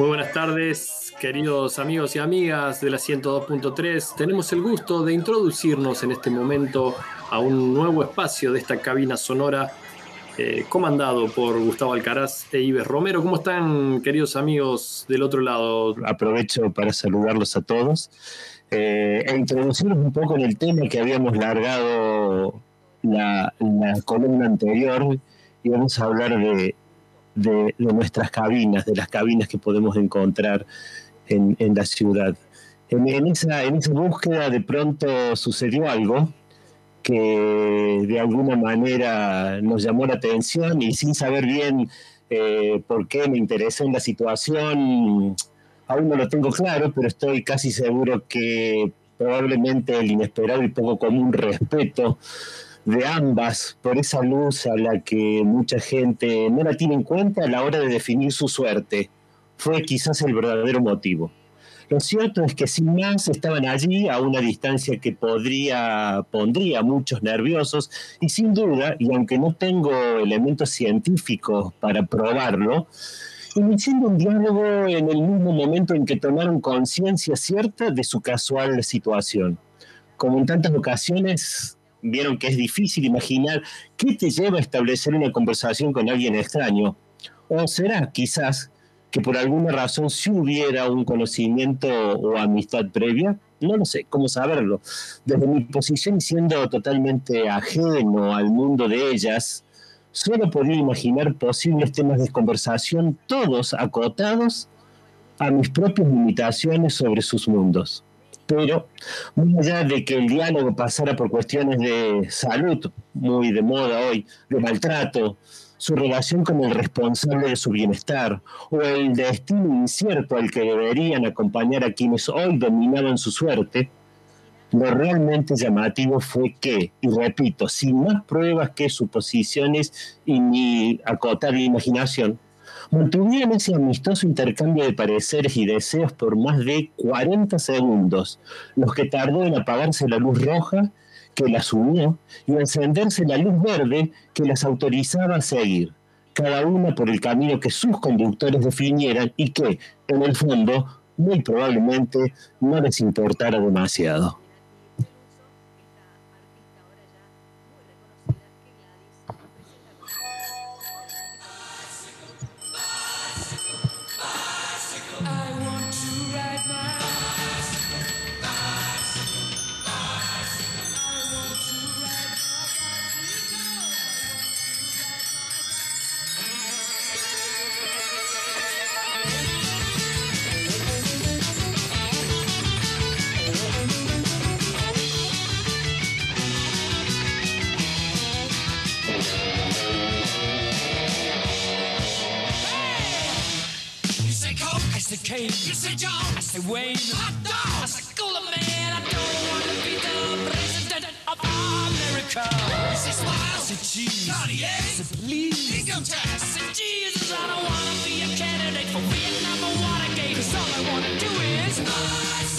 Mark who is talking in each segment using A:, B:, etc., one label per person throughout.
A: Muy buenas tardes, queridos amigos y amigas de la 102.3. Tenemos el gusto de introducirnos en este momento a un nuevo espacio de esta cabina sonora eh, comandado por Gustavo Alcaraz e Ives Romero. ¿Cómo están, queridos amigos del otro lado?
B: Aprovecho para saludarlos a todos eh, e introducirnos un poco en el tema que habíamos largado la, la columna anterior y vamos a hablar de, de, nuestras cabinas, de las cabinas que podemos encontrar en, en la ciudad. En, en, esa, en esa búsqueda de pronto sucedió algo que de alguna manera nos llamó la atención y sin saber bien eh, por qué me interesó en la situación, aún no lo tengo claro, pero estoy casi seguro que probablemente el inesperado y poco común respeto de ambas por esa luz a la que mucha gente no la tiene en cuenta a la hora de definir su suerte. Fue quizás el verdadero motivo. Lo cierto es que sin más estaban allí a una distancia que podría, pondría a muchos nerviosos y sin duda, y aunque no tengo elementos científicos para probarlo, iniciando un diálogo en el mismo momento en que tomaron conciencia cierta de su casual situación. Como en tantas ocasiones, vieron que es difícil imaginar qué te lleva a establecer una conversación con alguien extraño. O será, quizás, que por alguna razón si hubiera un conocimiento o amistad previa, no lo sé, ¿cómo saberlo? Desde mi posición siendo totalmente ajeno al mundo de ellas, solo podía imaginar posibles temas de conversación, todos acotados a mis propias limitaciones sobre sus mundos pero más allá de que el diálogo pasara por cuestiones de salud, muy de moda hoy, de maltrato, su relación con el responsable de su bienestar, o el destino incierto al que deberían acompañar a quienes hoy dominaban su suerte, lo realmente llamativo fue que, y repito, sin más pruebas que suposiciones y ni acotar la imaginación, mantuvieron ese amistoso intercambio de pareceres y deseos por más de 40 segundos, los que tardó en apagarse la luz roja que las unió y encenderse la luz verde que las autorizaba a seguir, cada una por el camino que sus conductores definieran y que, en el fondo, muy probablemente no les importara demasiado.
C: cake. You say John. I say Wayne. Hot dog. I say Cooler Man. I don't want to be the president of America. You say Smile. I say Cheese. Cartier. I say Please. Income tax. I say Jesus. I don't want to be a candidate for Vietnam or Watergate. Cause all I want to do is. Smile.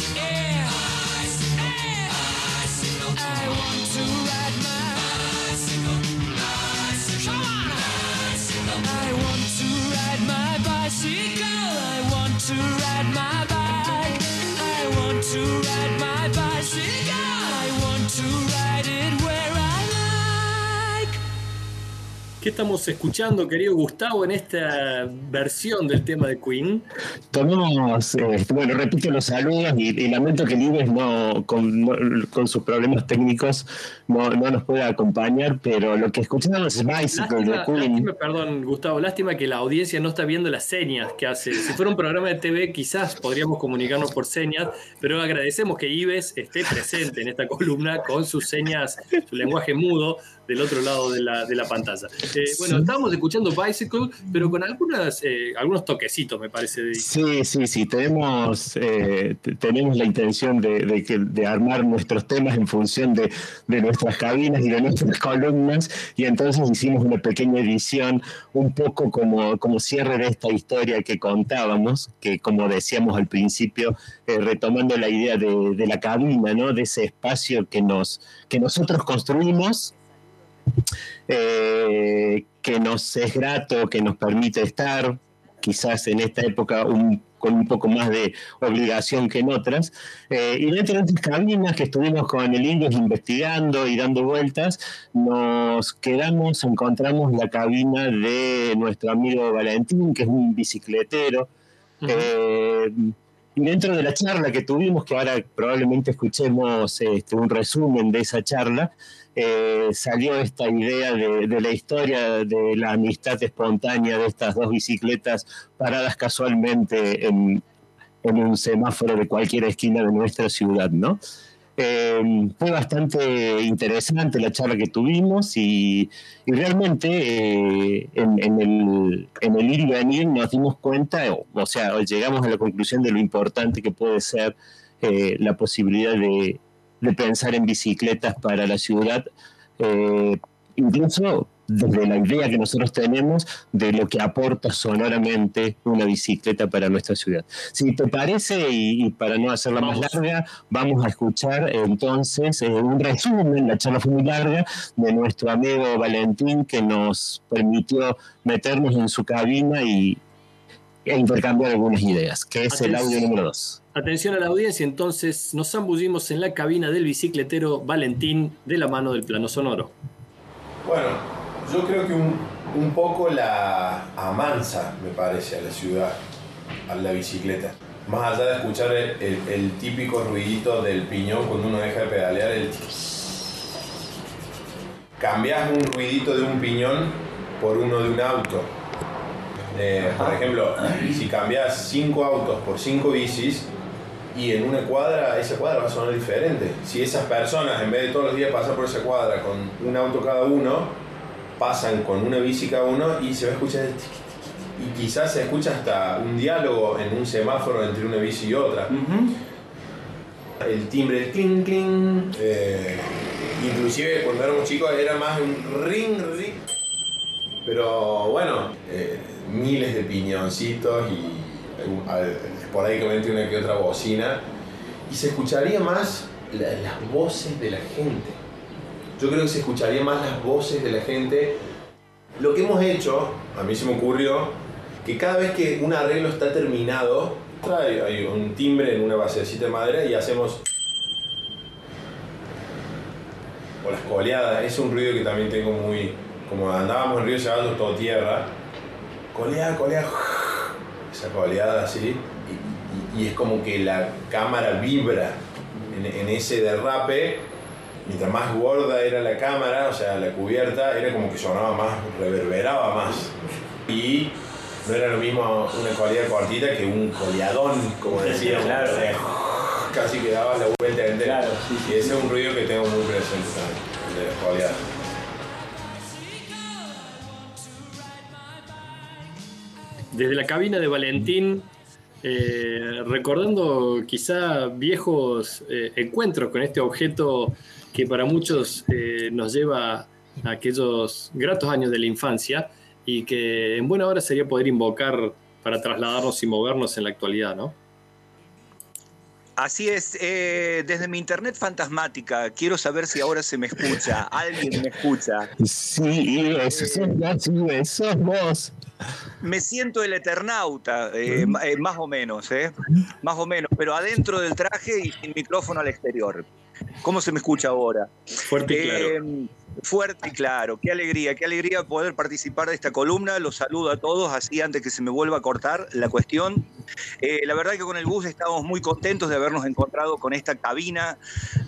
A: ¿Qué estamos escuchando, querido Gustavo, en esta versión del tema de Queen?
B: Tomamos, eh, bueno, repito los saludos y, lamento que Libes no con, con, sus problemas técnicos no, no, nos pueda acompañar, pero lo que escuchamos es Bicycle de Queen.
A: perdón, Gustavo, lástima que la audiencia no está viendo las señas que hace. Si fuera un programa de TV, quizás podríamos comunicarnos por señas, pero agradecemos que Ives esté presente en esta columna con sus señas, su lenguaje mudo del otro lado de la, de la pantalla. Eh, bueno, estábamos escuchando Bicycle, pero con algunas, eh, algunos toquecitos, me parece. De...
B: Sí, sí, sí, tenemos, eh, tenemos la intención de, que, de, armar nuestros temas en función de, de, nuestras cabinas y de nuestras columnas, y entonces hicimos una pequeña edición, un poco como, como cierre de esta historia que contábamos, que como decíamos al principio, retomando la idea de, la cabina, ¿no? de ese espacio que, nos, que nosotros construimos eh, que nos es grato, que nos permite estar, quizás en esta época con un poco más de obligación que en otras. Eh, y dentro de estas cabinas que estuvimos con el Indio investigando y dando vueltas, nos quedamos, encontramos la cabina de nuestro amigo Valentín, que es un bicicletero. Eh, dentro de la charla que tuvimos, que ahora probablemente escuchemos este, un resumen de esa charla, eh, salió esta idea de, la historia de la amistad espontánea de estas dos bicicletas paradas casualmente en, un semáforo de cualquier esquina de nuestra ciudad, ¿no? Eh, fue bastante interesante la charla que tuvimos y, realmente eh, en, el, en, el, ir y venir nos dimos cuenta, o, sea, llegamos a la conclusión de lo importante que puede ser la posibilidad de, de pensar en bicicletas para la ciudad, eh, incluso desde la idea que nosotros tenemos de lo que aporta sonoramente una bicicleta para nuestra ciudad. Si te parece, y, para no hacerla más larga, vamos a escuchar entonces eh, un resumen, la charla fue muy larga, de nuestro amigo Valentín que nos permitió meternos en su cabina y, e intercambiar algunas ideas, que es el audio número 2.
A: Atención a la audiencia, entonces nos zambullimos en la cabina del bicicletero Valentín de la mano del plano sonoro.
D: Bueno, yo creo que un, poco la amansa, me parece, a la ciudad, a la bicicleta. Más allá de escuchar el, típico ruidito del piñón cuando uno deja de pedalear, el cambias un ruidito de un piñón por uno de un auto. Eh, por ejemplo, si cambias cinco autos por cinco bicis, y en una cuadra, esa cuadra va a sonar diferente. Si esas personas, en vez de todos los días pasar por esa cuadra con un auto cada uno, pasan con una bici cada uno y se va a escuchar y quizás se escucha hasta un diálogo en un semáforo entre una bici y otra. El timbre, el cling cling. Eh, inclusive cuando éramos chicos era más un ring ring. Pero bueno, eh, miles de piñoncitos y mete una que otra bocina, y se escucharía más las voces de la gente. Yo creo que se escucharía más las voces de la gente. Lo que hemos hecho, a mí se me ocurrió, que cada vez que un arreglo está terminado, trae hay un timbre en una basecita de madera y hacemos o las coleadas, es un ruido que también tengo muy, como andábamos en Río Ceballos todo tierra, coleada, coleada, esa coleada así, y, es como que la cámara vibra en, ese derrape. Mientras más gorda era la cámara, o sea, la cubierta, era como que sonaba más, reverberaba más. Y no era lo mismo una colea cortita que un coleadón, como decíamos. Claro. casi que daba la vuelta entera. Claro, Y ese es un ruido que tengo muy presente también, de las coleadas.
A: Desde la cabina de Valentín eh, recordando quizá viejos eh, encuentros con este objeto que para muchos eh, nos lleva a aquellos gratos años de la infancia y que en buena hora sería poder invocar para trasladarnos y movernos en la actualidad, ¿no?
E: Así es, desde mi internet fantasmática, quiero saber si ahora se me escucha, alguien me escucha.
B: Sí, eso, eso, vos.
E: Me siento el Eternauta, eh, eh, más o menos, ¿eh? Más o menos, pero adentro del traje y sin micrófono al exterior. ¿Cómo se me escucha ahora?
A: Fuerte y claro.
E: Eh, fuerte y claro. Qué alegría, qué alegría poder participar de esta columna. Los saludo a todos, así antes que se me vuelva a cortar la cuestión. la verdad que con el bus estamos muy contentos de habernos encontrado con esta cabina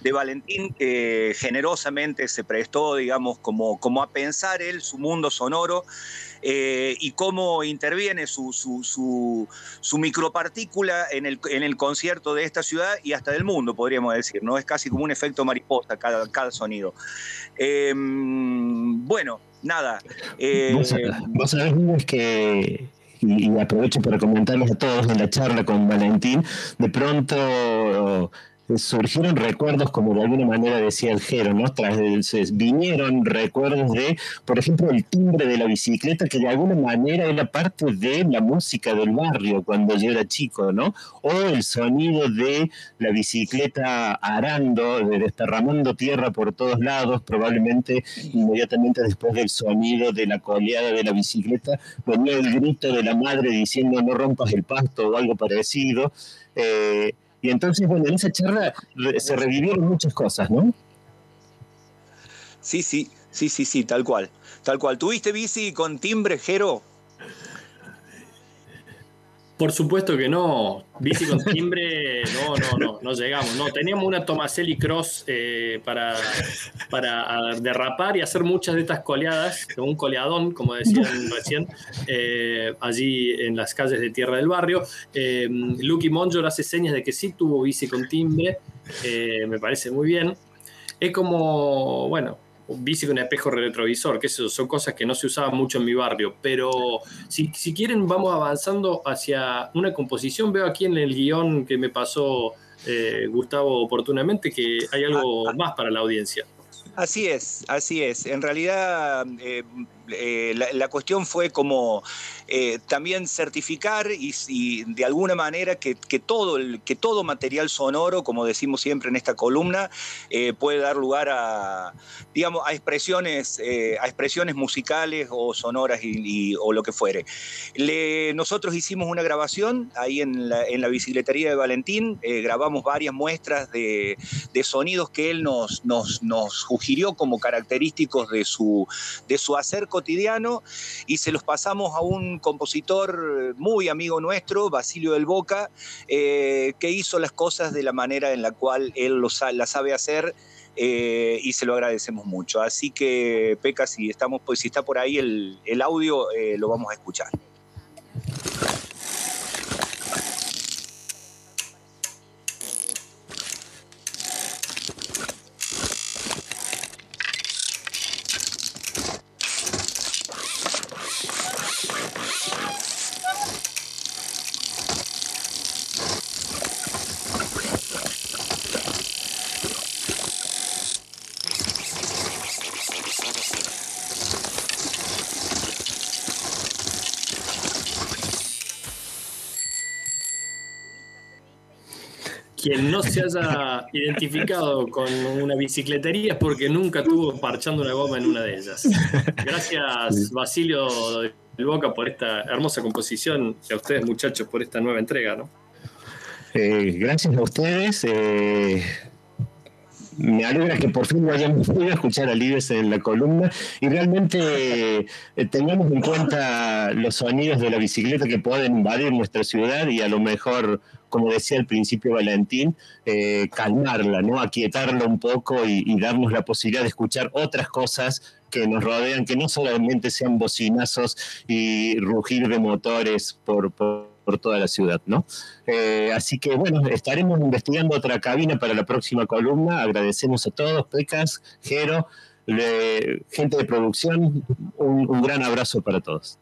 E: de Valentín que generosamente se prestó, digamos, como, como a pensar él su mundo sonoro. Eh, y cómo interviene su, su, micropartícula en el, en el, concierto de esta ciudad y hasta del mundo, podríamos decir, ¿no? Es casi como un efecto mariposa cada, cada sonido. Em, bueno, nada.
B: Eh, vos, sabés, que y, aprovecho para comentarles a todos en la charla con Valentín, de pronto surgieron recuerdos, como de alguna manera decía el Jero, ¿no? Tras vinieron recuerdos de, por ejemplo, el timbre de la bicicleta, que de alguna manera era parte de la música del barrio cuando yo era chico, ¿no? O el sonido de la bicicleta arando, de desparramando tierra por todos lados, probablemente inmediatamente después del sonido de la coleada de la bicicleta, venía el grito de la madre diciendo no rompas el pasto o algo parecido. Eh, y entonces, bueno, en esa charla se revivieron muchas cosas, ¿no?
E: Sí, sí, sí, sí, sí, tal cual. Tal cual. ¿Tuviste bici con timbre, Jero?
A: Por supuesto que no. Bici con timbre, no, no, no, no llegamos. No, teníamos una Tomaselli Cross eh, para, para derrapar y hacer muchas de estas coleadas, un coleadón, como decían recién, eh, allí en las calles de Tierra del Barrio. Eh, Lucky Monjor hace señas de que sí tuvo bici con timbre, eh, me parece muy bien. Es como, bueno, bici con espejo retrovisor, que eso son cosas que no se usaban mucho en mi barrio, pero si, quieren vamos avanzando hacia una composición, veo aquí en el guion que me pasó eh, Gustavo oportunamente que hay algo ah, ah. más para la audiencia.
E: Así es, así es. En realidad eh, eh, la, cuestión fue como eh, también certificar y, de alguna manera que, todo que todo material sonoro, como decimos siempre en esta columna, eh, puede dar lugar a, digamos, a expresiones, a expresiones musicales o sonoras o lo que fuere. nosotros hicimos una grabación ahí en la, en bicicletería de Valentín, grabamos varias muestras de, sonidos que él nos, nos, nos sugirió como característicos de su, de su hacer cotidiano y se los pasamos a un compositor muy amigo nuestro, Basilio del Boca, eh, que hizo las cosas de la manera en la cual él lo la sabe hacer. Eh, y se lo agradecemos mucho. Así que, Peca, si, estamos, pues, si está por ahí el, audio, eh, lo vamos a escuchar.
A: Quien no se haya identificado con una bicicletería es porque nunca estuvo parchando una goma en una de ellas. Gracias, Basilio del Boca, por esta hermosa composición y a ustedes, muchachos, por esta nueva entrega. ¿no?
B: Eh, gracias a ustedes. Eh, me alegra que por fin hayamos podido escuchar a Libes en la columna y realmente eh, tengamos en cuenta los sonidos de la bicicleta que pueden invadir nuestra ciudad y a lo mejor, como decía al principio Valentín, eh, calmarla, ¿no? aquietarla un poco y, darnos la posibilidad de escuchar otras cosas que nos rodean, que no solamente sean bocinazos y rugir de motores por por toda la ciudad, ¿no? Eh, así que bueno, estaremos investigando otra cabina para la próxima columna. Agradecemos a todos, Pecas, Jero, gente de producción, un gran abrazo para todos.